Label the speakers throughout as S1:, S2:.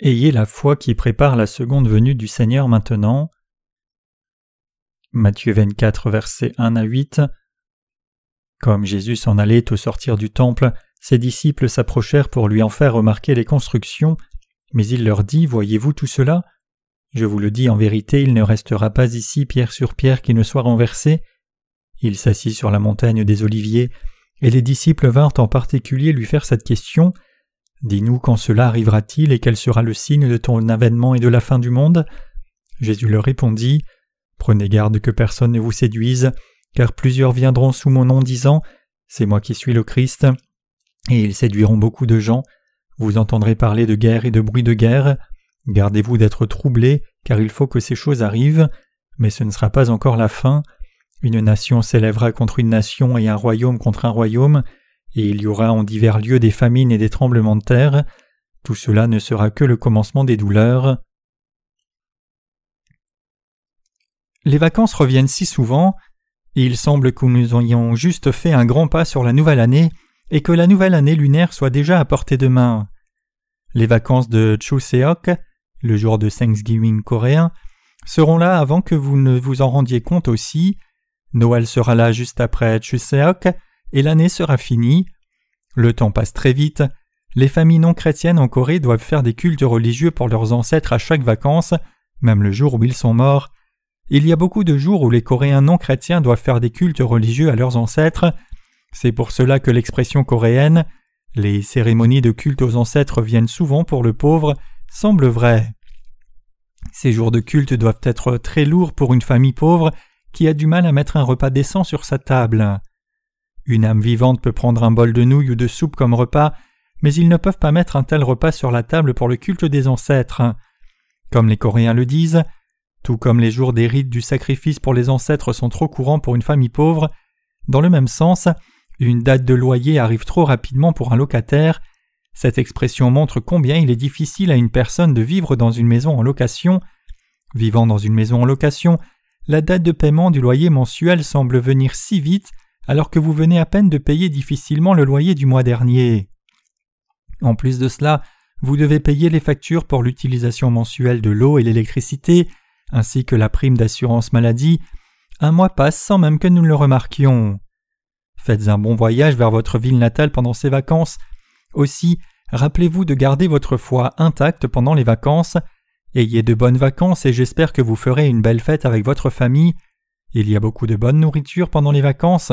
S1: Ayez la foi qui prépare la seconde venue du Seigneur maintenant. Matthieu 24, versets 1 à 8. Comme Jésus s'en allait au sortir du temple, ses disciples s'approchèrent pour lui en faire remarquer les constructions, mais il leur dit Voyez-vous tout cela? Je vous le dis en vérité, il ne restera pas ici pierre sur pierre qui ne soit renversée. Il s'assit sur la montagne des Oliviers, et les disciples vinrent en particulier lui faire cette question Dis-nous quand cela arrivera-t-il et quel sera le signe de ton avènement et de la fin du monde? Jésus leur répondit Prenez garde que personne ne vous séduise, car plusieurs viendront sous mon nom disant C'est moi qui suis le Christ, et ils séduiront beaucoup de gens. Vous entendrez parler de guerre et de bruit de guerre. Gardez-vous d'être troublés, car il faut que ces choses arrivent, mais ce ne sera pas encore la fin. Une nation s'élèvera contre une nation et un royaume contre un royaume, et il y aura en divers lieux des famines et des tremblements de terre. Tout cela ne sera que le commencement des douleurs. Les vacances reviennent si souvent, et il semble que nous ayons juste fait un grand pas sur la nouvelle année, et que la nouvelle année lunaire soit déjà à portée de main. Les vacances de Chuseok, le jour de Thanksgiving coréen, seront là avant que vous ne vous en rendiez compte aussi. Noël sera là juste après Chuseok, et l'année sera finie. Le temps passe très vite. Les familles non chrétiennes en Corée doivent faire des cultes religieux pour leurs ancêtres à chaque vacances, même le jour où ils sont morts. Il y a beaucoup de jours où les Coréens non chrétiens doivent faire des cultes religieux à leurs ancêtres. C'est pour cela que l'expression coréenne les cérémonies de culte aux ancêtres viennent souvent pour le pauvre semble vraie. Ces jours de culte doivent être très lourds pour une famille pauvre qui a du mal à mettre un repas décent sur sa table. Une âme vivante peut prendre un bol de nouilles ou de soupe comme repas, mais ils ne peuvent pas mettre un tel repas sur la table pour le culte des ancêtres. Comme les Coréens le disent, tout comme les jours des rites du sacrifice pour les ancêtres sont trop courants pour une famille pauvre, dans le même sens, une date de loyer arrive trop rapidement pour un locataire. Cette expression montre combien il est difficile à une personne de vivre dans une maison en location. Vivant dans une maison en location, la date de paiement du loyer mensuel semble venir si vite alors que vous venez à peine de payer difficilement le loyer du mois dernier. En plus de cela, vous devez payer les factures pour l'utilisation mensuelle de l'eau et l'électricité, ainsi que la prime d'assurance maladie. Un mois passe sans même que nous le remarquions. Faites un bon voyage vers votre ville natale pendant ces vacances. Aussi, rappelez-vous de garder votre foi intacte pendant les vacances. Ayez de bonnes vacances et j'espère que vous ferez une belle fête avec votre famille. Il y a beaucoup de bonne nourriture pendant les vacances.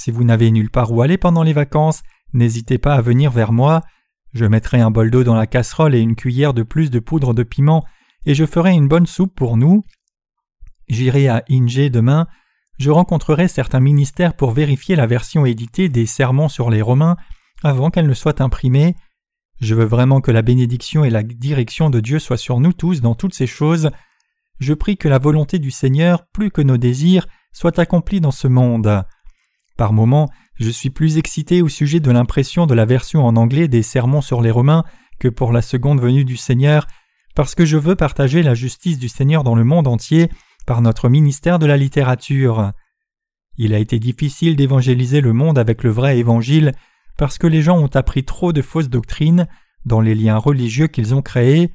S1: Si vous n'avez nulle part où aller pendant les vacances, n'hésitez pas à venir vers moi. Je mettrai un bol d'eau dans la casserole et une cuillère de plus de poudre de piment, et je ferai une bonne soupe pour nous. J'irai à Inge demain. Je rencontrerai certains ministères pour vérifier la version éditée des sermons sur les Romains avant qu'elle ne soit imprimée. Je veux vraiment que la bénédiction et la direction de Dieu soient sur nous tous dans toutes ces choses. Je prie que la volonté du Seigneur, plus que nos désirs, soit accomplie dans ce monde. Par moments, je suis plus excité au sujet de l'impression de la version en anglais des sermons sur les Romains que pour la seconde venue du Seigneur, parce que je veux partager la justice du Seigneur dans le monde entier par notre ministère de la littérature. Il a été difficile d'évangéliser le monde avec le vrai évangile parce que les gens ont appris trop de fausses doctrines dans les liens religieux qu'ils ont créés.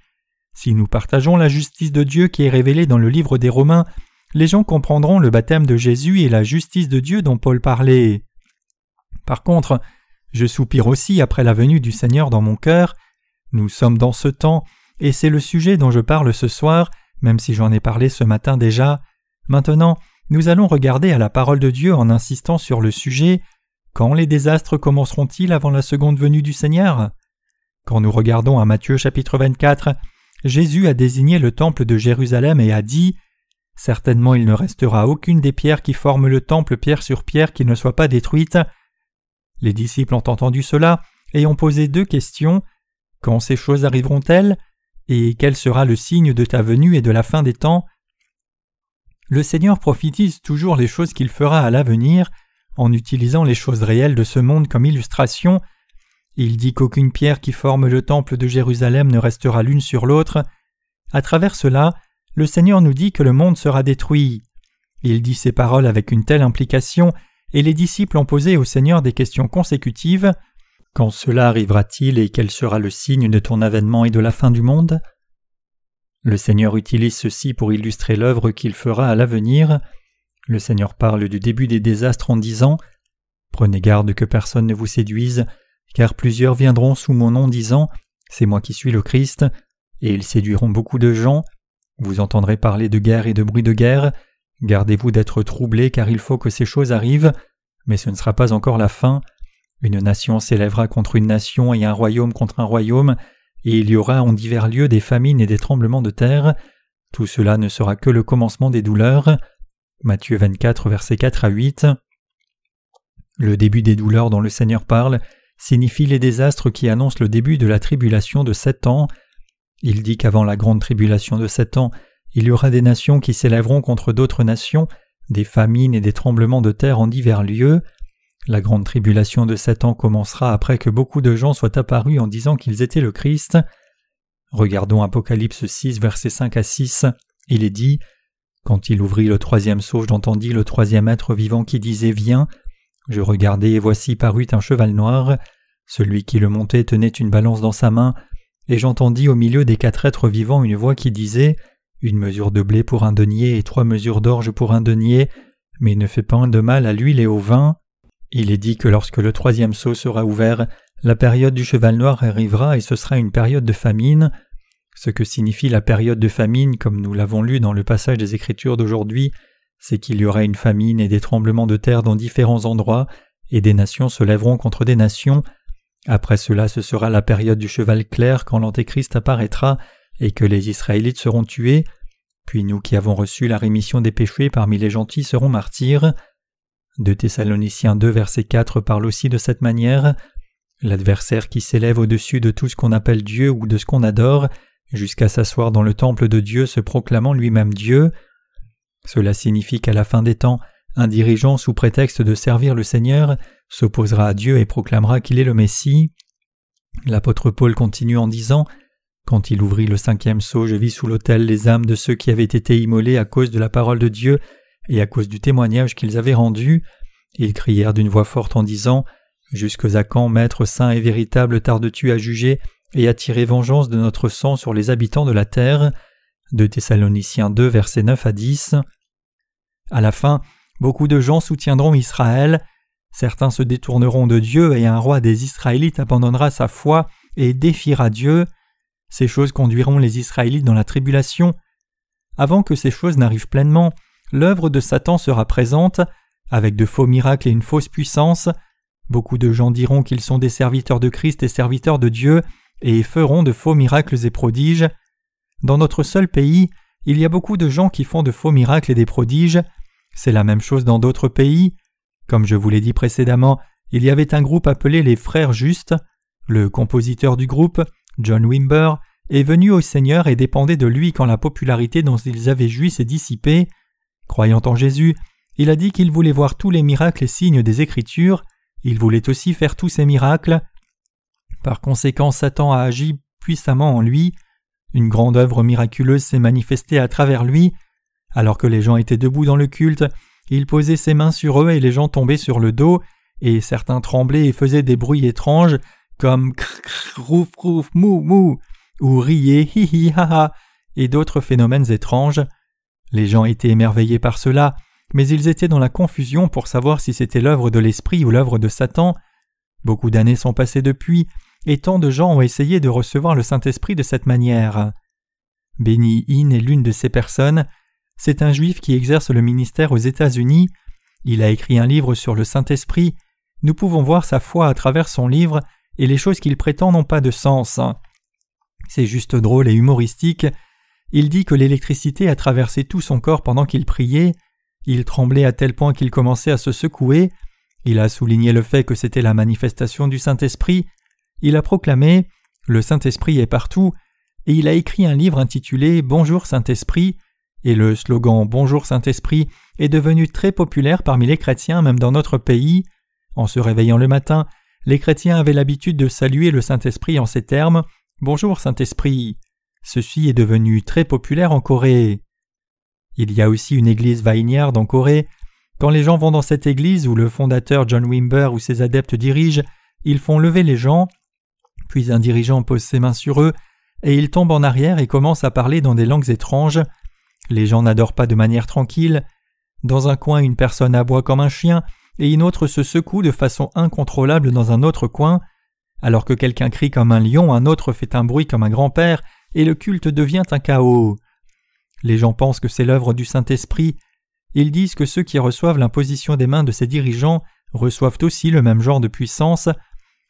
S1: Si nous partageons la justice de Dieu qui est révélée dans le livre des Romains les gens comprendront le baptême de Jésus et la justice de Dieu dont Paul parlait. Par contre, je soupire aussi après la venue du Seigneur dans mon cœur. Nous sommes dans ce temps, et c'est le sujet dont je parle ce soir, même si j'en ai parlé ce matin déjà. Maintenant, nous allons regarder à la parole de Dieu en insistant sur le sujet Quand les désastres commenceront-ils avant la seconde venue du Seigneur? Quand nous regardons à Matthieu chapitre 24, Jésus a désigné le temple de Jérusalem et a dit Certainement il ne restera aucune des pierres qui forment le temple pierre sur pierre qui ne soit pas détruite. Les disciples ont entendu cela et ont posé deux questions. Quand ces choses arriveront-elles? Et quel sera le signe de ta venue et de la fin des temps? Le Seigneur prophétise toujours les choses qu'il fera à l'avenir, en utilisant les choses réelles de ce monde comme illustration. Il dit qu'aucune pierre qui forme le temple de Jérusalem ne restera l'une sur l'autre. À travers cela, le Seigneur nous dit que le monde sera détruit. Il dit ces paroles avec une telle implication, et les disciples ont posé au Seigneur des questions consécutives. Quand cela arrivera-t-il et quel sera le signe de ton avènement et de la fin du monde? Le Seigneur utilise ceci pour illustrer l'œuvre qu'il fera à l'avenir. Le Seigneur parle du début des désastres en disant Prenez garde que personne ne vous séduise, car plusieurs viendront sous mon nom disant C'est moi qui suis le Christ, et ils séduiront beaucoup de gens. Vous entendrez parler de guerre et de bruit de guerre. Gardez-vous d'être troublés, car il faut que ces choses arrivent, mais ce ne sera pas encore la fin. Une nation s'élèvera contre une nation et un royaume contre un royaume, et il y aura en divers lieux des famines et des tremblements de terre. Tout cela ne sera que le commencement des douleurs. Matthieu 24, versets 4 à 8. Le début des douleurs dont le Seigneur parle signifie les désastres qui annoncent le début de la tribulation de sept ans. Il dit qu'avant la grande tribulation de sept ans, il y aura des nations qui s'élèveront contre d'autres nations, des famines et des tremblements de terre en divers lieux. La grande tribulation de sept ans commencera après que beaucoup de gens soient apparus en disant qu'ils étaient le Christ. Regardons Apocalypse 6, versets 5 à 6. Il est dit Quand il ouvrit le troisième sceau, j'entendis le troisième être vivant qui disait Viens. Je regardai et voici parut un cheval noir. Celui qui le montait tenait une balance dans sa main, et j'entendis au milieu des quatre êtres vivants une voix qui disait Une mesure de blé pour un denier et trois mesures d'orge pour un denier, mais ne fais pas de mal à l'huile et au vin. Il est dit que lorsque le troisième sceau sera ouvert, la période du cheval noir arrivera et ce sera une période de famine. Ce que signifie la période de famine, comme nous l'avons lu dans le passage des Écritures d'aujourd'hui, c'est qu'il y aura une famine et des tremblements de terre dans différents endroits, et des nations se lèveront contre des nations. Après cela, ce sera la période du cheval clair quand l'Antéchrist apparaîtra et que les Israélites seront tués. Puis nous qui avons reçu la rémission des péchés parmi les gentils serons martyrs. De Thessaloniciens 2 verset 4 parle aussi de cette manière. L'adversaire qui s'élève au-dessus de tout ce qu'on appelle Dieu ou de ce qu'on adore, jusqu'à s'asseoir dans le temple de Dieu se proclamant lui-même Dieu. Cela signifie qu'à la fin des temps, un dirigeant sous prétexte de servir le Seigneur s'opposera à Dieu et proclamera qu'il est le Messie. L'apôtre Paul continue en disant Quand il ouvrit le cinquième sceau, je vis sous l'autel les âmes de ceux qui avaient été immolés à cause de la parole de Dieu et à cause du témoignage qu'ils avaient rendu, ils crièrent d'une voix forte en disant Jusque à quand, Maître saint et véritable, tardes-tu à juger et à tirer vengeance de notre sang sur les habitants de la terre De Thessaloniciens 2, versets 9 à 10. À la fin, beaucoup de gens soutiendront Israël, certains se détourneront de Dieu et un roi des Israélites abandonnera sa foi et défiera Dieu. Ces choses conduiront les Israélites dans la tribulation. Avant que ces choses n'arrivent pleinement, l'œuvre de Satan sera présente, avec de faux miracles et une fausse puissance. Beaucoup de gens diront qu'ils sont des serviteurs de Christ et serviteurs de Dieu, et feront de faux miracles et prodiges. Dans notre seul pays, il y a beaucoup de gens qui font de faux miracles et des prodiges. C'est la même chose dans d'autres pays. Comme je vous l'ai dit précédemment, il y avait un groupe appelé les Frères Justes. Le compositeur du groupe, John Wimber, est venu au Seigneur et dépendait de lui quand la popularité dont ils avaient joui s'est dissipée. Croyant en Jésus, il a dit qu'il voulait voir tous les miracles et signes des Écritures, il voulait aussi faire tous ces miracles. Par conséquent, Satan a agi puissamment en lui, une grande œuvre miraculeuse s'est manifestée à travers lui, alors que les gens étaient debout dans le culte, il posait ses mains sur eux et les gens tombaient sur le dos, et certains tremblaient et faisaient des bruits étranges, comme rouf rouf mou mou, ou riaient hi hi ha ha, et d'autres phénomènes étranges. Les gens étaient émerveillés par cela, mais ils étaient dans la confusion pour savoir si c'était l'œuvre de l'Esprit ou l'œuvre de Satan. Beaucoup d'années sont passées depuis, et tant de gens ont essayé de recevoir le Saint-Esprit de cette manière. Benny Hinn est l'une de ces personnes. C'est un juif qui exerce le ministère aux États-Unis. Il a écrit un livre sur le Saint-Esprit. Nous pouvons voir sa foi à travers son livre, et les choses qu'il prétend n'ont pas de sens. C'est juste drôle et humoristique, il dit que l'électricité a traversé tout son corps pendant qu'il priait, il tremblait à tel point qu'il commençait à se secouer, il a souligné le fait que c'était la manifestation du Saint-Esprit, il a proclamé Le Saint-Esprit est partout, et il a écrit un livre intitulé Bonjour Saint-Esprit, et le slogan Bonjour Saint-Esprit est devenu très populaire parmi les chrétiens même dans notre pays. En se réveillant le matin, les chrétiens avaient l'habitude de saluer le Saint-Esprit en ces termes Bonjour Saint-Esprit. Ceci est devenu très populaire en Corée. Il y a aussi une église Vineyard en Corée. Quand les gens vont dans cette église où le fondateur John Wimber ou ses adeptes dirigent, ils font lever les gens, puis un dirigeant pose ses mains sur eux, et ils tombent en arrière et commencent à parler dans des langues étranges. Les gens n'adorent pas de manière tranquille. Dans un coin, une personne aboie comme un chien, et une autre se secoue de façon incontrôlable dans un autre coin. Alors que quelqu'un crie comme un lion, un autre fait un bruit comme un grand-père, et le culte devient un chaos. Les gens pensent que c'est l'œuvre du Saint-Esprit. Ils disent que ceux qui reçoivent l'imposition des mains de ces dirigeants reçoivent aussi le même genre de puissance.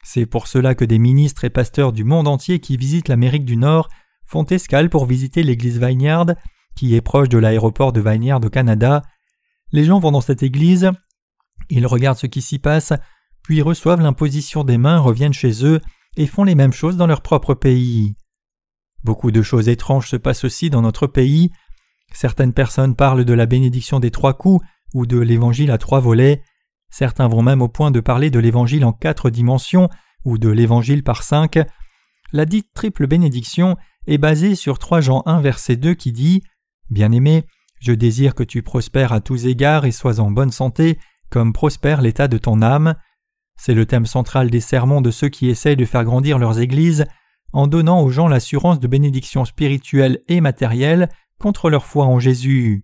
S1: C'est pour cela que des ministres et pasteurs du monde entier qui visitent l'Amérique du Nord font escale pour visiter l'église Vineyard, qui est proche de l'aéroport de Vineyard au Canada. Les gens vont dans cette église, ils regardent ce qui s'y passe, puis reçoivent l'imposition des mains, reviennent chez eux et font les mêmes choses dans leur propre pays. Beaucoup de choses étranges se passent aussi dans notre pays. Certaines personnes parlent de la bénédiction des trois coups ou de l'évangile à trois volets. Certains vont même au point de parler de l'évangile en quatre dimensions ou de l'évangile par cinq. La dite triple bénédiction est basée sur 3 Jean 1 verset 2 qui dit Bien-aimé, je désire que tu prospères à tous égards et sois en bonne santé, comme prospère l'état de ton âme. C'est le thème central des sermons de ceux qui essayent de faire grandir leurs églises en donnant aux gens l'assurance de bénédictions spirituelles et matérielles contre leur foi en Jésus.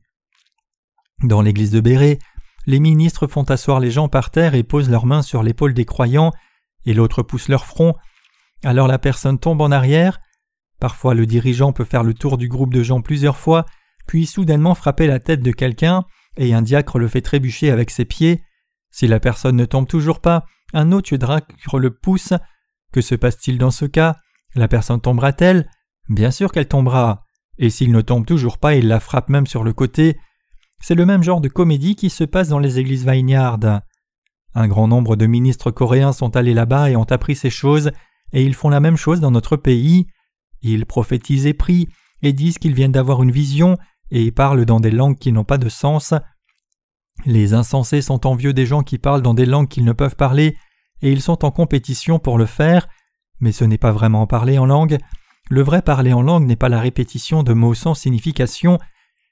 S1: Dans l'église de Béret, les ministres font asseoir les gens par terre et posent leurs mains sur l'épaule des croyants, et l'autre pousse leur front. Alors la personne tombe en arrière. Parfois le dirigeant peut faire le tour du groupe de gens plusieurs fois, puis soudainement frapper la tête de quelqu'un, et un diacre le fait trébucher avec ses pieds. Si la personne ne tombe toujours pas, un autre diacre le pousse. Que se passe-t-il dans ce cas? La personne tombera-t-elle? Bien sûr qu'elle tombera. Et s'il ne tombe toujours pas, il la frappe même sur le côté. C'est le même genre de comédie qui se passe dans les églises Vineyard. Un grand nombre de ministres coréens sont allés là-bas et ont appris ces choses, et ils font la même chose dans notre pays. Ils prophétisent et prient, et disent qu'ils viennent d'avoir une vision, et parlent dans des langues qui n'ont pas de sens. Les insensés sont envieux des gens qui parlent dans des langues qu'ils ne peuvent parler, et ils sont en compétition pour le faire, mais ce n'est pas vraiment parler en langue. Le vrai parler en langue n'est pas la répétition de mots sans signification,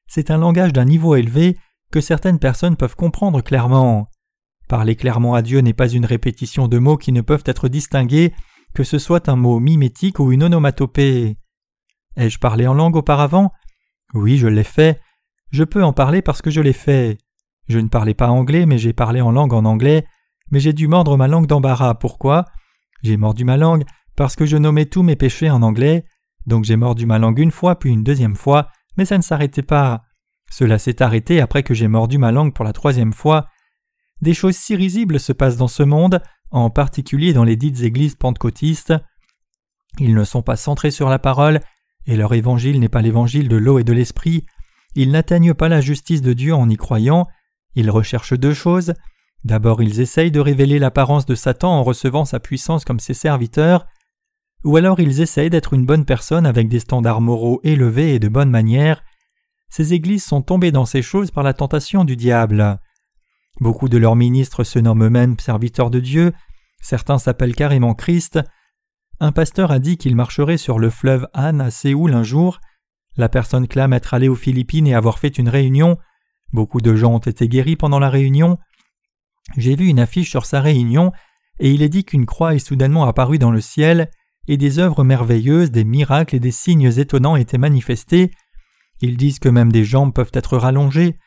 S1: c'est un langage d'un niveau élevé que certaines personnes peuvent comprendre clairement. Parler clairement à Dieu n'est pas une répétition de mots qui ne peuvent être distingués, que ce soit un mot mimétique ou une onomatopée. Ai-je parlé en langue auparavant? Oui, je l'ai fait. Je peux en parler parce que je l'ai fait. Je ne parlais pas anglais, mais j'ai parlé en langue en anglais, mais j'ai dû mordre ma langue d'embarras. Pourquoi? J'ai mordu ma langue parce que je nommais tous mes péchés en anglais, donc j'ai mordu ma langue une fois puis une deuxième fois, mais ça ne s'arrêtait pas. Cela s'est arrêté après que j'ai mordu ma langue pour la troisième fois. Des choses si risibles se passent dans ce monde, en particulier dans les dites églises pentecôtistes. Ils ne sont pas centrés sur la parole, et leur évangile n'est pas l'évangile de l'eau et de l'esprit. Ils n'atteignent pas la justice de Dieu en y croyant. Ils recherchent deux choses. D'abord, ils essayent de révéler l'apparence de Satan en recevant sa puissance comme ses serviteurs, ou alors ils essayent d'être une bonne personne avec des standards moraux élevés et de bonnes manières. Ces églises sont tombées dans ces choses par la tentation du diable. Beaucoup de leurs ministres se nomment eux-mêmes serviteurs de Dieu, certains s'appellent carrément Christ. Un pasteur a dit qu'il marcherait sur le fleuve Han à Séoul un jour. La personne clame être allée aux Philippines et avoir fait une réunion. Beaucoup de gens ont été guéris pendant la réunion. J'ai vu une affiche sur sa réunion, et il est dit qu'une croix est soudainement apparue dans le ciel, et des œuvres merveilleuses, des miracles et des signes étonnants étaient manifestés. Ils disent que même des jambes peuvent être rallongées.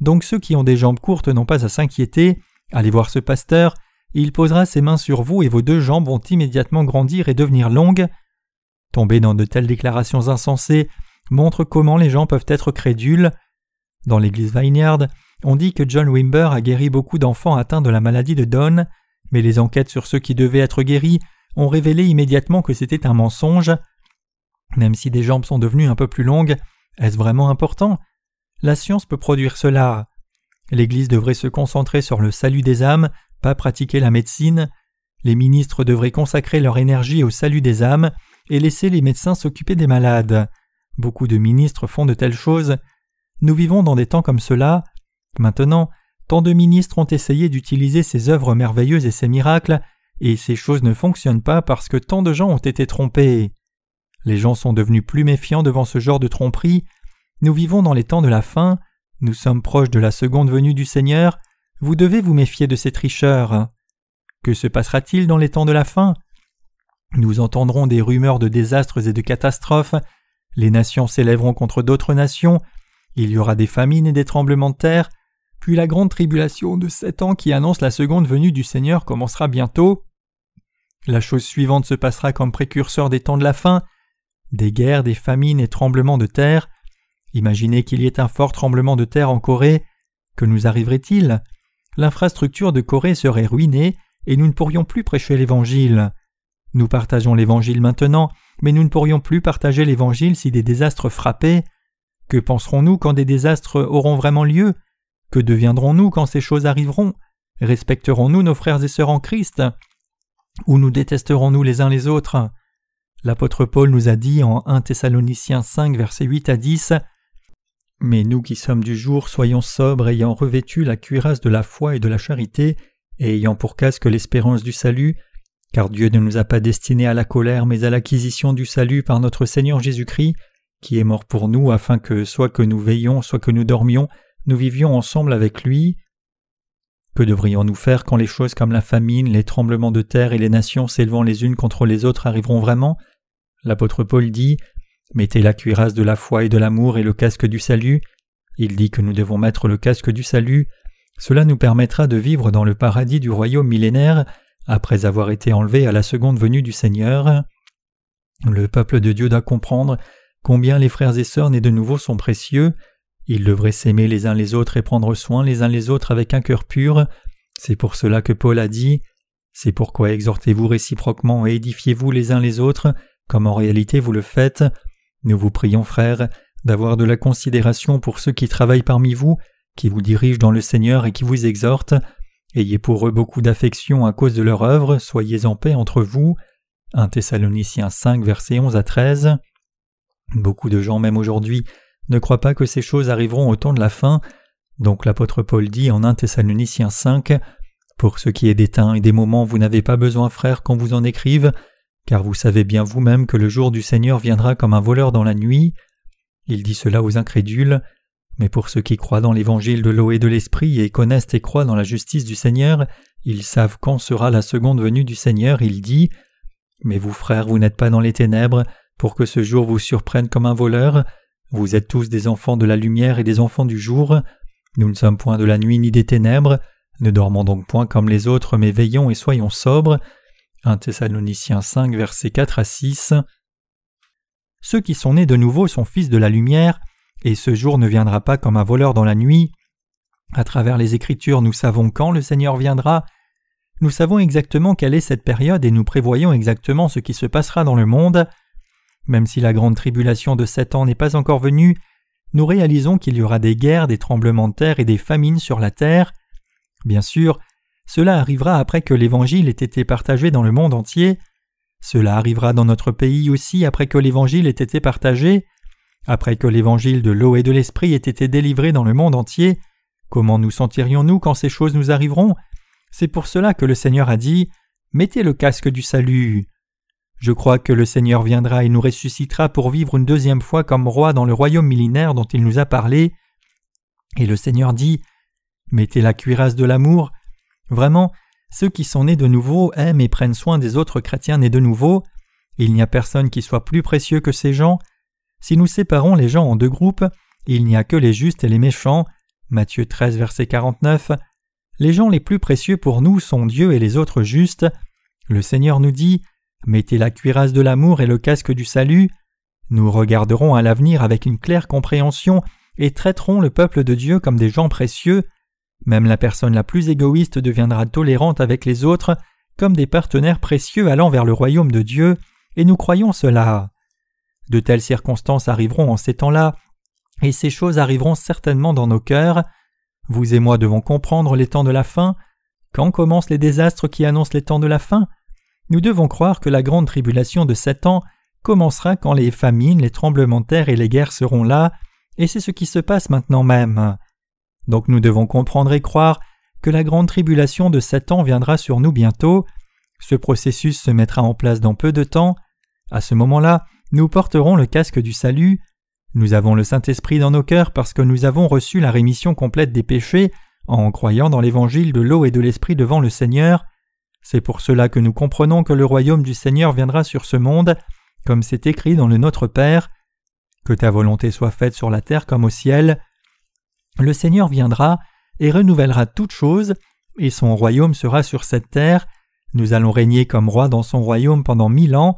S1: Donc ceux qui ont des jambes courtes n'ont pas à s'inquiéter. Allez voir ce pasteur, il posera ses mains sur vous et vos deux jambes vont immédiatement grandir et devenir longues. Tomber dans de telles déclarations insensées montre comment les gens peuvent être crédules. Dans l'église Vineyard, on dit que John Wimber a guéri beaucoup d'enfants atteints de la maladie de Donne, mais les enquêtes sur ceux qui devaient être guéris ont révélé immédiatement que c'était un mensonge. Même si des jambes sont devenues un peu plus longues, est-ce vraiment important? La science peut produire cela. L'Église devrait se concentrer sur le salut des âmes, pratiquer la médecine. Les ministres devraient consacrer leur énergie au salut des âmes et laisser les médecins s'occuper des malades. Beaucoup de ministres font de telles choses. Nous vivons dans des temps comme cela. Maintenant, tant de ministres ont essayé d'utiliser ces œuvres merveilleuses et ces miracles, et ces choses ne fonctionnent pas parce que tant de gens ont été trompés. Les gens sont devenus plus méfiants devant ce genre de tromperie. Nous vivons dans les temps de la fin, nous sommes proches de la seconde venue du Seigneur, vous devez vous méfier de ces tricheurs. Que se passera-t-il dans les temps de la fin? Nous entendrons des rumeurs de désastres et de catastrophes, les nations s'élèveront contre d'autres nations, il y aura des famines et des tremblements de terre, puis la grande tribulation de sept ans qui annonce la seconde venue du Seigneur commencera bientôt. La chose suivante se passera comme précurseur des temps de la fin, des guerres, des famines et tremblements de terre. Imaginez qu'il y ait un fort tremblement de terre en Corée. Que nous arriverait-il? L'infrastructure de Corée serait ruinée et nous ne pourrions plus prêcher l'Évangile. Nous partageons l'Évangile maintenant, mais nous ne pourrions plus partager l'Évangile si des désastres frappaient. Que penserons-nous quand des désastres auront vraiment lieu? Que deviendrons-nous quand ces choses arriveront? Respecterons-nous nos frères et sœurs en Christ? Ou nous détesterons-nous les uns les autres? L'apôtre Paul nous a dit en 1 Thessaloniciens 5 versets 8 à 10 Mais nous qui sommes du jour soyons sobres ayant revêtu la cuirasse de la foi et de la charité et ayant pour casque l'espérance du salut car Dieu ne nous a pas destinés à la colère mais à l'acquisition du salut par notre Seigneur Jésus-Christ qui est mort pour nous afin que soit que nous veillions, soit que nous dormions, nous vivions ensemble avec lui. Que devrions-nous faire quand les choses comme la famine, les tremblements de terre et les nations s'élevant les unes contre les autres arriveront vraiment? L'apôtre Paul dit Mettez la cuirasse de la foi et de l'amour et le casque du salut. Il dit que nous devons mettre le casque du salut. Cela nous permettra de vivre dans le paradis du royaume millénaire après avoir été enlevés à la seconde venue du Seigneur. Le peuple de Dieu doit comprendre combien les frères et sœurs nés de nouveau sont précieux. Ils devraient s'aimer les uns les autres et prendre soin les uns les autres avec un cœur pur. C'est pour cela que Paul a dit C'est pourquoi exhortez-vous réciproquement et édifiez-vous les uns les autres, comme en réalité vous le faites. Nous vous prions, frères, d'avoir de la considération pour ceux qui travaillent parmi vous, qui vous dirigent dans le Seigneur et qui vous exhortent. Ayez pour eux beaucoup d'affection à cause de leur œuvre, soyez en paix entre vous. 1 Thessaloniciens 5, versets 11 à 13. Beaucoup de gens, même aujourd'hui, ne croient pas que ces choses arriveront au temps de la fin. Donc l'apôtre Paul dit en 1 Thessaloniciens 5 Pour ce qui est des temps et des moments, vous n'avez pas besoin, frères, qu'on vous en écrive, car vous savez bien vous-même que le jour du Seigneur viendra comme un voleur dans la nuit. Il dit cela aux incrédules. Mais pour ceux qui croient dans l'évangile de l'eau et de l'esprit et connaissent et croient dans la justice du Seigneur, ils savent quand sera la seconde venue du Seigneur, il dit Mais vous, frères, vous n'êtes pas dans les ténèbres, pour que ce jour vous surprenne comme un voleur. Vous êtes tous des enfants de la lumière et des enfants du jour. Nous ne sommes point de la nuit ni des ténèbres. Ne dormons donc point comme les autres, mais veillons et soyons sobres. 1 Thessaloniciens 5, versets 4 à 6. Ceux qui sont nés de nouveau sont fils de la lumière, et ce jour ne viendra pas comme un voleur dans la nuit. À travers les Écritures, nous savons quand le Seigneur viendra. Nous savons exactement quelle est cette période et nous prévoyons exactement ce qui se passera dans le monde. Même si la grande tribulation de sept ans n'est pas encore venue, nous réalisons qu'il y aura des guerres, des tremblements de terre et des famines sur la terre. Bien sûr, cela arrivera après que l'Évangile ait été partagé dans le monde entier. Cela arrivera dans notre pays aussi après que l'Évangile ait été partagé. Après que l'évangile de l'eau et de l'esprit ait été délivré dans le monde entier, comment nous sentirions-nous quand ces choses nous arriveront? C'est pour cela que le Seigneur a dit Mettez le casque du salut. Je crois que le Seigneur viendra et nous ressuscitera pour vivre une deuxième fois comme roi dans le royaume millénaire dont il nous a parlé. Et le Seigneur dit Mettez la cuirasse de l'amour. Vraiment, ceux qui sont nés de nouveau aiment et prennent soin des autres chrétiens nés de nouveau. Il n'y a personne qui soit plus précieux que ces gens. Si nous séparons les gens en deux groupes, il n'y a que les justes et les méchants. Matthieu 13, verset 49. Les gens les plus précieux pour nous sont Dieu et les autres justes. Le Seigneur nous dit Mettez la cuirasse de l'amour et le casque du salut. Nous regarderons à l'avenir avec une claire compréhension et traiterons le peuple de Dieu comme des gens précieux. Même la personne la plus égoïste deviendra tolérante avec les autres, comme des partenaires précieux allant vers le royaume de Dieu, et nous croyons cela. De telles circonstances arriveront en ces temps-là, et ces choses arriveront certainement dans nos cœurs. Vous et moi devons comprendre les temps de la fin. Quand commencent les désastres qui annoncent les temps de la fin? Nous devons croire que la grande tribulation de sept ans commencera quand les famines, les tremblements de terre et les guerres seront là, et c'est ce qui se passe maintenant même. Donc nous devons comprendre et croire que la grande tribulation de sept ans viendra sur nous bientôt. Ce processus se mettra en place dans peu de temps. À ce moment-là, nous porterons le casque du salut. Nous avons le Saint-Esprit dans nos cœurs parce que nous avons reçu la rémission complète des péchés en croyant dans l'évangile de l'eau et de l'esprit devant le Seigneur. C'est pour cela que nous comprenons que le royaume du Seigneur viendra sur ce monde, comme c'est écrit dans le Notre Père. Que ta volonté soit faite sur la terre comme au ciel. Le Seigneur viendra et renouvellera toutes choses, et son royaume sera sur cette terre. Nous allons régner comme rois dans son royaume pendant mille ans.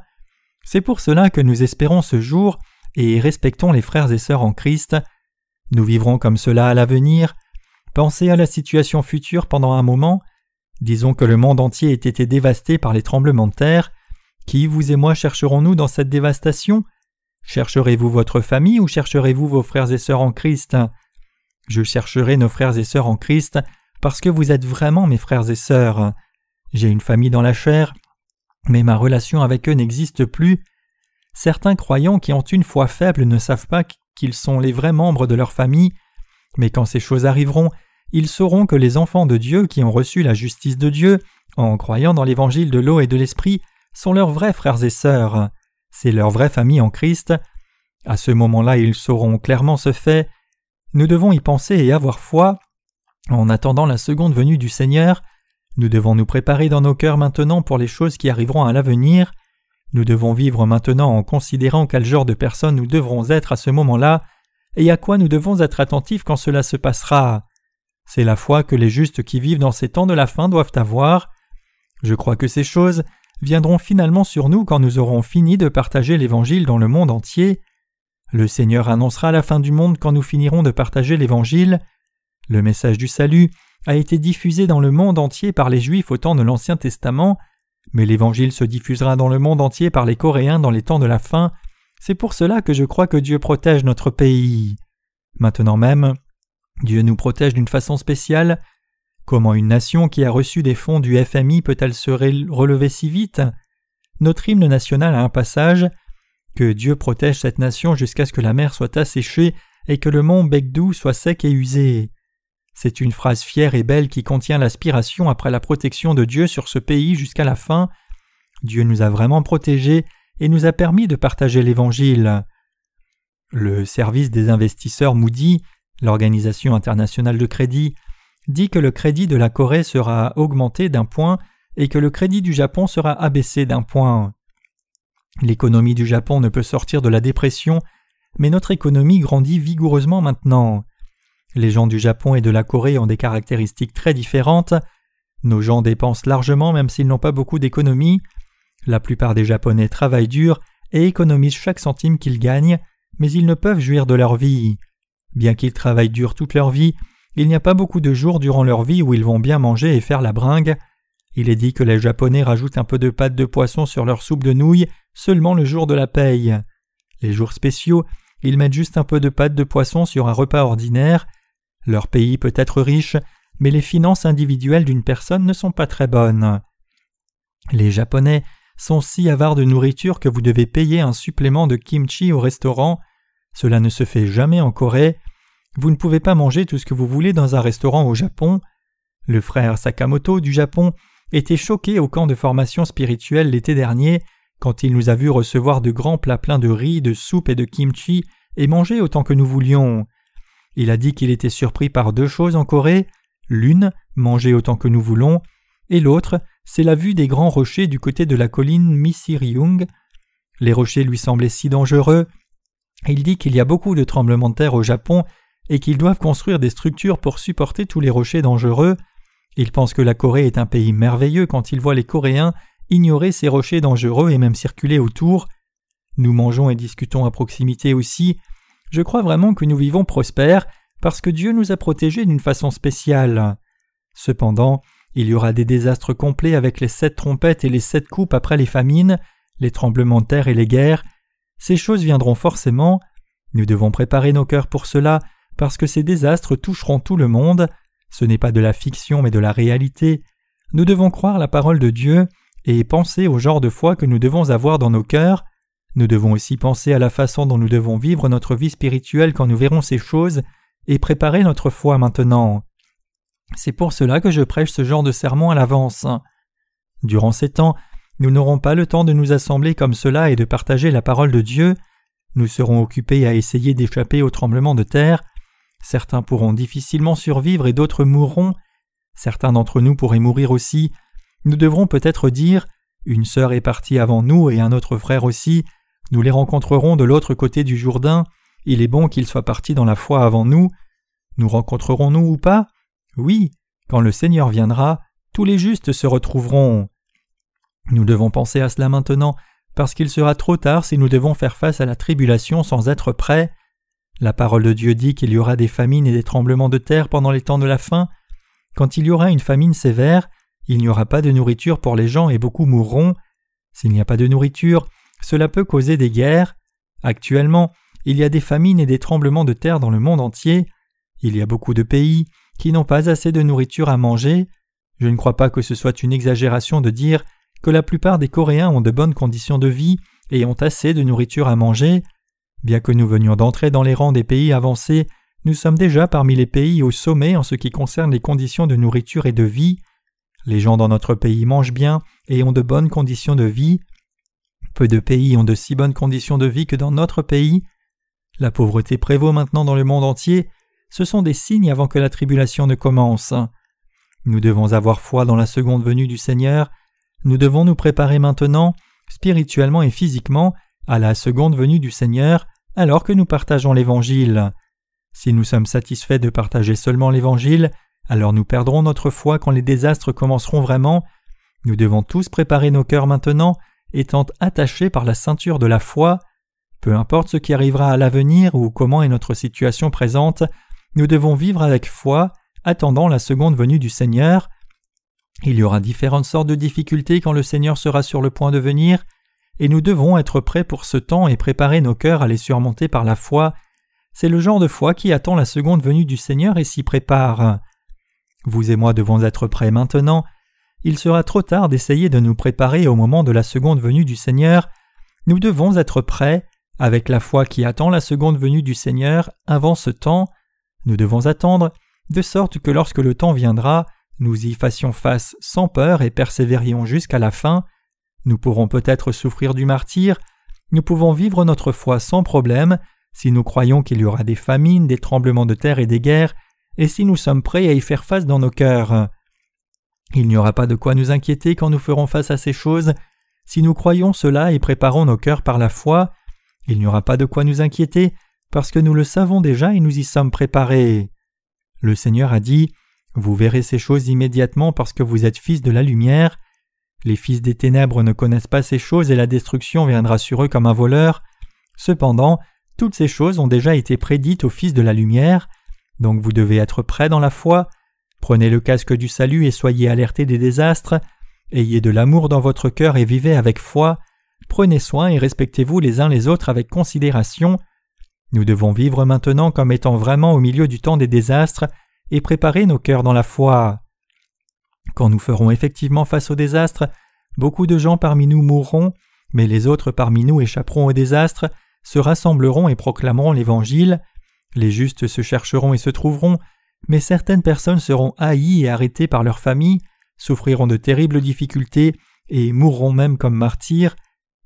S1: C'est pour cela que nous espérons ce jour et respectons les frères et sœurs en Christ. Nous vivrons comme cela à l'avenir. Pensez à la situation future pendant un moment. Disons que le monde entier ait été dévasté par les tremblements de terre. Qui, vous et moi, chercherons-nous dans cette dévastation? Chercherez-vous votre famille ou chercherez-vous vos frères et sœurs en Christ? Je chercherai nos frères et sœurs en Christ parce que vous êtes vraiment mes frères et sœurs. J'ai une famille dans la chair, mais ma relation avec eux n'existe plus. Certains croyants qui ont une foi faible ne savent pas qu'ils sont les vrais membres de leur famille, mais quand ces choses arriveront, ils sauront que les enfants de Dieu qui ont reçu la justice de Dieu, en croyant dans l'évangile de l'eau et de l'esprit, sont leurs vrais frères et sœurs. C'est leur vraie famille en Christ. À ce moment-là, ils sauront clairement ce fait. Nous devons y penser et avoir foi. En attendant la seconde venue du Seigneur, nous devons nous préparer dans nos cœurs maintenant pour les choses qui arriveront à l'avenir. Nous devons vivre maintenant en considérant quel genre de personnes nous devrons être à ce moment-là et à quoi nous devons être attentifs quand cela se passera. C'est la foi que les justes qui vivent dans ces temps de la fin doivent avoir. Je crois que ces choses viendront finalement sur nous quand nous aurons fini de partager l'Évangile dans le monde entier. Le Seigneur annoncera la fin du monde quand nous finirons de partager l'Évangile. Le message du salut a été diffusé dans le monde entier par les Juifs au temps de l'Ancien Testament, mais l'Évangile se diffusera dans le monde entier par les Coréens dans les temps de la fin. C'est pour cela que je crois que Dieu protège notre pays. Maintenant même, Dieu nous protège d'une façon spéciale. Comment une nation qui a reçu des fonds du FMI peut-elle se relever si vite? Notre hymne national a un passage Que Dieu protège cette nation jusqu'à ce que la mer soit asséchée et que le mont Begdou soit sec et usé. C'est une phrase fière et belle qui contient l'aspiration après la protection de Dieu sur ce pays jusqu'à la fin. Dieu nous a vraiment protégés et nous a permis de partager l'Évangile. Le service des investisseurs Moody, l'Organisation internationale de crédit, dit que le crédit de la Corée sera augmenté d'un point et que le crédit du Japon sera abaissé d'un point. L'économie du Japon ne peut sortir de la dépression, mais notre économie grandit vigoureusement maintenant. Les gens du Japon et de la Corée ont des caractéristiques très différentes. Nos gens dépensent largement même s'ils n'ont pas beaucoup d'économie. La plupart des Japonais travaillent dur et économisent chaque centime qu'ils gagnent, mais ils ne peuvent jouir de leur vie. Bien qu'ils travaillent dur toute leur vie, il n'y a pas beaucoup de jours durant leur vie où ils vont bien manger et faire la bringue. Il est dit que les Japonais rajoutent un peu de pâte de poisson sur leur soupe de nouilles seulement le jour de la paye. Les jours spéciaux, ils mettent juste un peu de pâte de poisson sur un repas ordinaire. Leur pays peut être riche, mais les finances individuelles d'une personne ne sont pas très bonnes. Les Japonais sont si avares de nourriture que vous devez payer un supplément de kimchi au restaurant. Cela ne se fait jamais en Corée. Vous ne pouvez pas manger tout ce que vous voulez dans un restaurant au Japon. Le frère Sakamoto du Japon était choqué au camp de formation spirituelle l'été dernier quand il nous a vus recevoir de grands plats pleins de riz, de soupe et de kimchi et manger autant que nous voulions. Il a dit qu'il était surpris par deux choses en Corée. L'une, manger autant que nous voulons, et l'autre, c'est la vue des grands rochers du côté de la colline Misiryung. Les rochers lui semblaient si dangereux. Il dit qu'il y a beaucoup de tremblements de terre au Japon et qu'ils doivent construire des structures pour supporter tous les rochers dangereux. Il pense que la Corée est un pays merveilleux quand il voit les Coréens ignorer ces rochers dangereux et même circuler autour. Nous mangeons et discutons à proximité aussi. Je crois vraiment que nous vivons prospères parce que Dieu nous a protégés d'une façon spéciale. Cependant, il y aura des désastres complets avec les sept trompettes et les sept coupes après les famines, les tremblements de terre et les guerres. Ces choses viendront forcément. Nous devons préparer nos cœurs pour cela parce que ces désastres toucheront tout le monde. Ce n'est pas de la fiction mais de la réalité. Nous devons croire la parole de Dieu et penser au genre de foi que nous devons avoir dans nos cœurs. Nous devons aussi penser à la façon dont nous devons vivre notre vie spirituelle quand nous verrons ces choses et préparer notre foi maintenant. C'est pour cela que je prêche ce genre de sermon à l'avance. Durant ces temps, nous n'aurons pas le temps de nous assembler comme cela et de partager la parole de Dieu. Nous serons occupés à essayer d'échapper au tremblement de terre. Certains pourront difficilement survivre et d'autres mourront. Certains d'entre nous pourraient mourir aussi. Nous devrons peut-être dire Une sœur est partie avant nous et un autre frère aussi, nous les rencontrerons de l'autre côté du Jourdain, il est bon qu'ils soient partis dans la foi avant nous. Nous rencontrerons-nous ou pas? Oui, quand le Seigneur viendra, tous les justes se retrouveront. Nous devons penser à cela maintenant, parce qu'il sera trop tard si nous devons faire face à la tribulation sans être prêts. La parole de Dieu dit qu'il y aura des famines et des tremblements de terre pendant les temps de la fin. Quand il y aura une famine sévère, il n'y aura pas de nourriture pour les gens et beaucoup mourront. S'il n'y a pas de nourriture, cela peut causer des guerres. Actuellement, il y a des famines et des tremblements de terre dans le monde entier. Il y a beaucoup de pays qui n'ont pas assez de nourriture à manger. Je ne crois pas que ce soit une exagération de dire que la plupart des Coréens ont de bonnes conditions de vie et ont assez de nourriture à manger. Bien que nous venions d'entrer dans les rangs des pays avancés, nous sommes déjà parmi les pays au sommet en ce qui concerne les conditions de nourriture et de vie. Les gens dans notre pays mangent bien et ont de bonnes conditions de vie. Peu de pays ont de si bonnes conditions de vie que dans notre pays. La pauvreté prévaut maintenant dans le monde entier. Ce sont des signes avant que la tribulation ne commence. Nous devons avoir foi dans la seconde venue du Seigneur. Nous devons nous préparer maintenant, spirituellement et physiquement, à la seconde venue du Seigneur, alors que nous partageons l'Évangile. Si nous sommes satisfaits de partager seulement l'Évangile, alors nous perdrons notre foi quand les désastres commenceront vraiment. Nous devons tous préparer nos cœurs maintenant, étant attachés par la ceinture de la foi. Peu importe ce qui arrivera à l'avenir ou comment est notre situation présente, nous devons vivre avec foi, attendant la seconde venue du Seigneur. Il y aura différentes sortes de difficultés quand le Seigneur sera sur le point de venir, et nous devons être prêts pour ce temps et préparer nos cœurs à les surmonter par la foi. C'est le genre de foi qui attend la seconde venue du Seigneur et s'y prépare. Vous et moi devons être prêts maintenant. Il sera trop tard d'essayer de nous préparer au moment de la seconde venue du Seigneur. Nous devons être prêts, avec la foi qui attend la seconde venue du Seigneur avant ce temps. Nous devons attendre, de sorte que lorsque le temps viendra, nous y fassions face sans peur et persévérions jusqu'à la fin. Nous pourrons peut-être souffrir du martyr, nous pouvons vivre notre foi sans problème si nous croyons qu'il y aura des famines, des tremblements de terre et des guerres, et si nous sommes prêts à y faire face dans nos cœurs? Il n'y aura pas de quoi nous inquiéter quand nous ferons face à ces choses. Si nous croyons cela et préparons nos cœurs par la foi, il n'y aura pas de quoi nous inquiéter, parce que nous le savons déjà et nous y sommes préparés. Le Seigneur a dit Vous verrez ces choses immédiatement parce que vous êtes fils de la lumière. Les fils des ténèbres ne connaissent pas ces choses et la destruction viendra sur eux comme un voleur. Cependant, toutes ces choses ont déjà été prédites aux fils de la lumière, donc vous devez être prêts dans la foi. Prenez le casque du salut et soyez alertés des désastres. Ayez de l'amour dans votre cœur et vivez avec foi. Prenez soin et respectez-vous les uns les autres avec considération. Nous devons vivre maintenant comme étant vraiment au milieu du temps des désastres et préparer nos cœurs dans la foi. Quand nous ferons effectivement face au désastre, beaucoup de gens parmi nous mourront, mais les autres parmi nous échapperont au désastre, se rassembleront et proclameront l'Évangile. Les justes se chercheront et se trouveront, mais certaines personnes seront haïes et arrêtées par leur famille, souffriront de terribles difficultés et mourront même comme martyrs.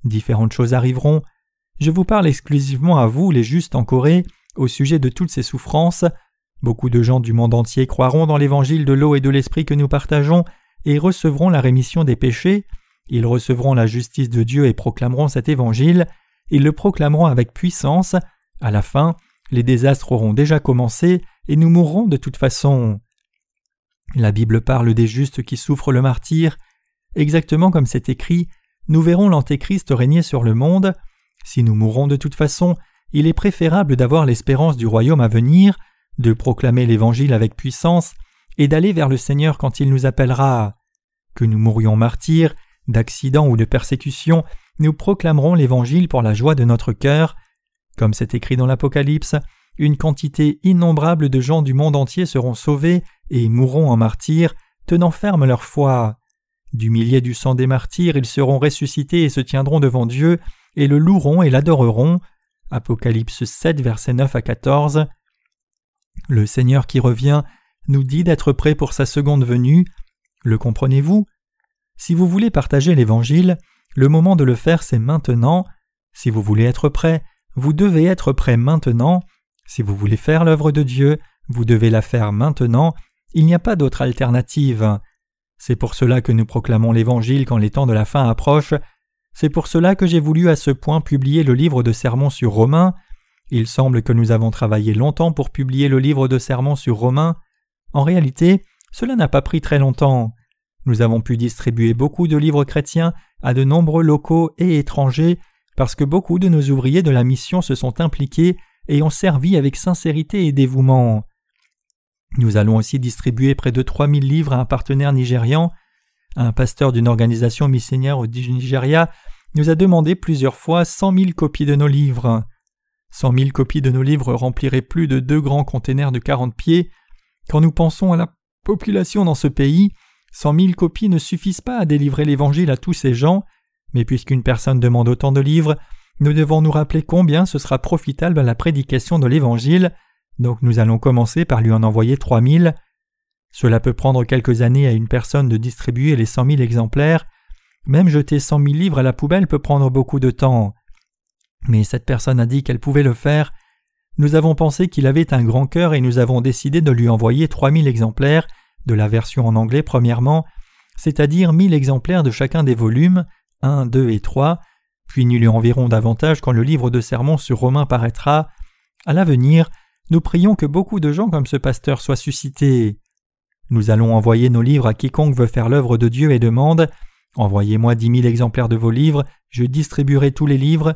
S1: Différentes choses arriveront. Je vous parle exclusivement à vous, les justes en Corée, au sujet de toutes ces souffrances. Beaucoup de gens du monde entier croiront dans l'évangile de l'eau et de l'esprit que nous partageons et recevront la rémission des péchés. Ils recevront la justice de Dieu et proclameront cet évangile. Ils le proclameront avec puissance. À la fin, les désastres auront déjà commencé et nous mourrons de toute façon. La Bible parle des justes qui souffrent le martyr. Exactement comme c'est écrit, nous verrons l'Antéchrist régner sur le monde. Si nous mourrons de toute façon, il est préférable d'avoir l'espérance du royaume à venir, de proclamer l'Évangile avec puissance, et d'aller vers le Seigneur quand il nous appellera. Que nous mourions martyrs, d'accident ou de persécution, nous proclamerons l'Évangile pour la joie de notre cœur. Comme c'est écrit dans l'Apocalypse, une quantité innombrable de gens du monde entier seront sauvés et mourront en martyrs, tenant ferme leur foi. Du millier du sang des martyrs, ils seront ressuscités et se tiendront devant Dieu, et le loueront et l'adoreront. Apocalypse 7, versets 9 à 14. Le Seigneur qui revient nous dit d'être prêt pour sa seconde venue. Le comprenez-vous? Si vous voulez partager l'Évangile, le moment de le faire c'est maintenant. Si vous voulez être prêt, vous devez être prêt maintenant. Si vous voulez faire l'œuvre de Dieu, vous devez la faire maintenant. Il n'y a pas d'autre alternative. C'est pour cela que nous proclamons l'Évangile quand les temps de la fin approchent. C'est pour cela que j'ai voulu à ce point publier le livre de sermons sur Romains. Il semble que nous avons travaillé longtemps pour publier le livre de sermons sur Romains. En réalité, cela n'a pas pris très longtemps. Nous avons pu distribuer beaucoup de livres chrétiens à de nombreux locaux et étrangers parce que beaucoup de nos ouvriers de la mission se sont impliqués et ont servi avec sincérité et dévouement. Nous allons aussi distribuer près de 3000 livres à un partenaire nigérian. Un pasteur d'une organisation missionnaire au Nigeria nous a demandé plusieurs fois 100 000 copies de nos livres. 100 000 copies de nos livres rempliraient plus de deux grands containers de 40 pieds. Quand nous pensons à la population dans ce pays, Cent mille copies ne suffisent pas à délivrer l'Évangile à tous ces gens, mais puisqu'une personne demande autant de livres, nous devons nous rappeler combien ce sera profitable à la prédication de l'Évangile, donc nous allons commencer par lui en envoyer trois mille. Cela peut prendre quelques années à une personne de distribuer les cent mille exemplaires, même jeter cent mille livres à la poubelle peut prendre beaucoup de temps. Mais cette personne a dit qu'elle pouvait le faire. Nous avons pensé qu'il avait un grand cœur et nous avons décidé de lui envoyer trois mille exemplaires de la version en anglais premièrement, c'est-à-dire mille exemplaires de chacun des volumes, 1, 2 et 3, puis nous lui enverrons davantage quand le livre de sermons sur Romain paraîtra. À l'avenir, nous prions que beaucoup de gens comme ce pasteur soient suscités. Nous allons envoyer nos livres à quiconque veut faire l'œuvre de Dieu et demande Envoyez-moi dix mille exemplaires de vos livres, je distribuerai tous les livres.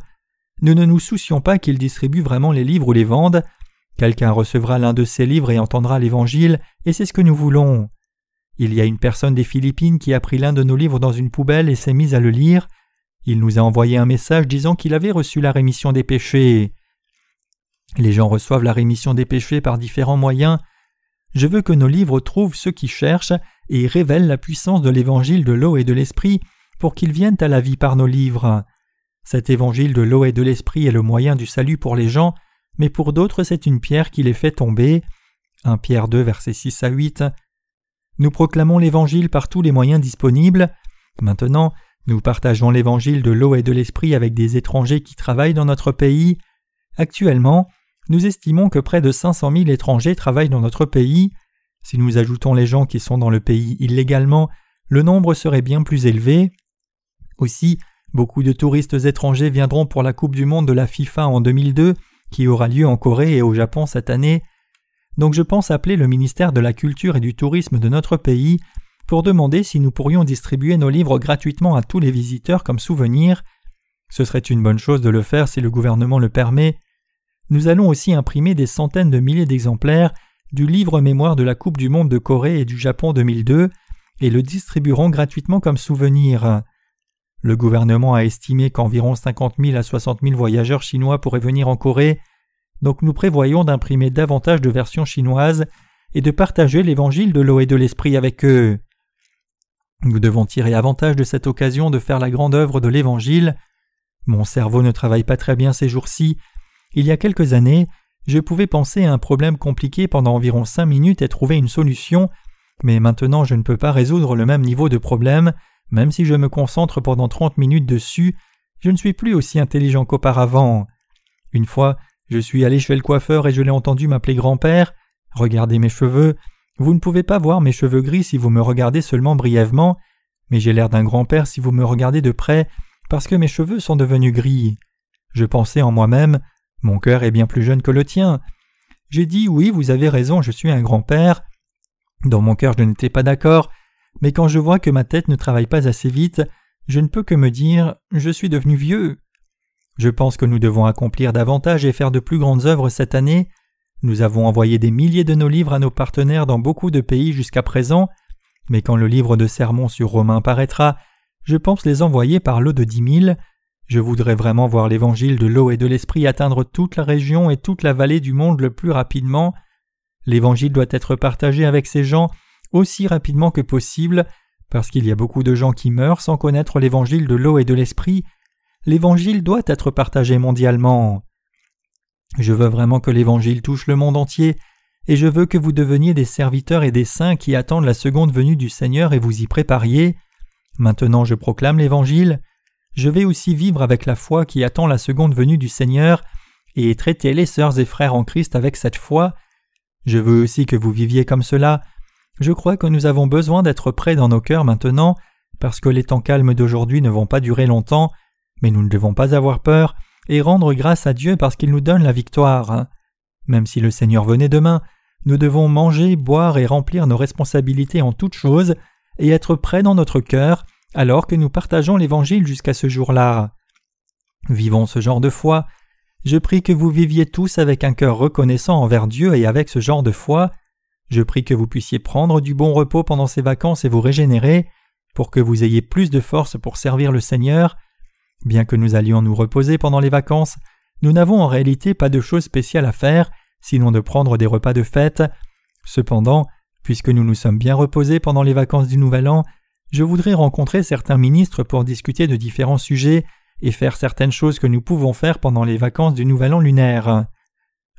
S1: Nous ne nous soucions pas qu'ils distribuent vraiment les livres ou les vendent, Quelqu'un recevra l'un de ces livres et entendra l'Évangile, et c'est ce que nous voulons. Il y a une personne des Philippines qui a pris l'un de nos livres dans une poubelle et s'est mise à le lire. Il nous a envoyé un message disant qu'il avait reçu la rémission des péchés. Les gens reçoivent la rémission des péchés par différents moyens. Je veux que nos livres trouvent ceux qui cherchent et révèlent la puissance de l'évangile de l'eau et de l'esprit pour qu'ils viennent à la vie par nos livres. Cet évangile de l'eau et de l'esprit est le moyen du salut pour les gens mais pour d'autres c'est une pierre qui les fait tomber. 1 Pierre 2 versets 6 à 8. Nous proclamons l'Évangile par tous les moyens disponibles. Maintenant, nous partageons l'Évangile de l'eau et de l'esprit avec des étrangers qui travaillent dans notre pays. Actuellement, nous estimons que près de 500 000 étrangers travaillent dans notre pays. Si nous ajoutons les gens qui sont dans le pays illégalement, le nombre serait bien plus élevé. Aussi, beaucoup de touristes étrangers viendront pour la Coupe du Monde de la FIFA en 2002 qui aura lieu en Corée et au Japon cette année. Donc je pense appeler le ministère de la Culture et du Tourisme de notre pays pour demander si nous pourrions distribuer nos livres gratuitement à tous les visiteurs comme souvenir. Ce serait une bonne chose de le faire si le gouvernement le permet. Nous allons aussi imprimer des centaines de milliers d'exemplaires du livre mémoire de la Coupe du Monde de Corée et du Japon 2002 et le distribuerons gratuitement comme souvenir. Le gouvernement a estimé qu'environ 50 000 à 60 000 voyageurs chinois pourraient venir en Corée, donc nous prévoyons d'imprimer davantage de versions chinoises et de partager l'évangile de l'eau et de l'esprit avec eux. Nous devons tirer avantage de cette occasion de faire la grande œuvre de l'évangile. Mon cerveau ne travaille pas très bien ces jours-ci. Il y a quelques années, je pouvais penser à un problème compliqué pendant environ cinq minutes et trouver une solution, mais maintenant je ne peux pas résoudre le même niveau de problème même si je me concentre pendant trente minutes dessus, je ne suis plus aussi intelligent qu'auparavant. Une fois, je suis allé chez le coiffeur et je l'ai entendu m'appeler grand-père. Regardez mes cheveux. Vous ne pouvez pas voir mes cheveux gris si vous me regardez seulement brièvement, mais j'ai l'air d'un grand-père si vous me regardez de près, parce que mes cheveux sont devenus gris. Je pensais en moi-même, mon cœur est bien plus jeune que le tien. J'ai dit oui, vous avez raison, je suis un grand-père. Dans mon cœur je n'étais pas d'accord, mais quand je vois que ma tête ne travaille pas assez vite, je ne peux que me dire Je suis devenu vieux. Je pense que nous devons accomplir davantage et faire de plus grandes œuvres cette année. Nous avons envoyé des milliers de nos livres à nos partenaires dans beaucoup de pays jusqu'à présent, mais quand le livre de sermons sur Romain paraîtra, je pense les envoyer par l'eau de dix mille. Je voudrais vraiment voir l'évangile de l'eau et de l'esprit atteindre toute la région et toute la vallée du monde le plus rapidement. L'évangile doit être partagé avec ces gens aussi rapidement que possible, parce qu'il y a beaucoup de gens qui meurent sans connaître l'évangile de l'eau et de l'esprit, l'évangile doit être partagé mondialement. Je veux vraiment que l'évangile touche le monde entier, et je veux que vous deveniez des serviteurs et des saints qui attendent la seconde venue du Seigneur et vous y prépariez. Maintenant je proclame l'évangile, je vais aussi vivre avec la foi qui attend la seconde venue du Seigneur, et traiter les sœurs et frères en Christ avec cette foi. Je veux aussi que vous viviez comme cela, Je crois que nous avons besoin d'être prêts dans nos cœurs maintenant, parce que les temps calmes d'aujourd'hui ne vont pas durer longtemps, mais nous ne devons pas avoir peur et rendre grâce à Dieu parce qu'il nous donne la victoire. Même si le Seigneur venait demain, nous devons manger, boire et remplir nos responsabilités en toutes choses et être prêts dans notre cœur alors que nous partageons l'Évangile jusqu'à ce jour-là. Vivons ce genre de foi. Je prie que vous viviez tous avec un cœur reconnaissant envers Dieu et avec ce genre de foi. Je prie que vous puissiez prendre du bon repos pendant ces vacances et vous régénérer, pour que vous ayez plus de force pour servir le Seigneur. Bien que nous allions nous reposer pendant les vacances, nous n'avons en réalité pas de choses spéciales à faire, sinon de prendre des repas de fête. Cependant, puisque nous nous sommes bien reposés pendant les vacances du Nouvel An, je voudrais rencontrer certains ministres pour discuter de différents sujets et faire certaines choses que nous pouvons faire pendant les vacances du Nouvel An lunaire.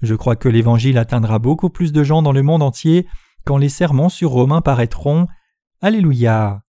S1: Je crois que l'Évangile atteindra beaucoup plus de gens dans le monde entier quand les sermons sur Romains paraîtront. Alléluia.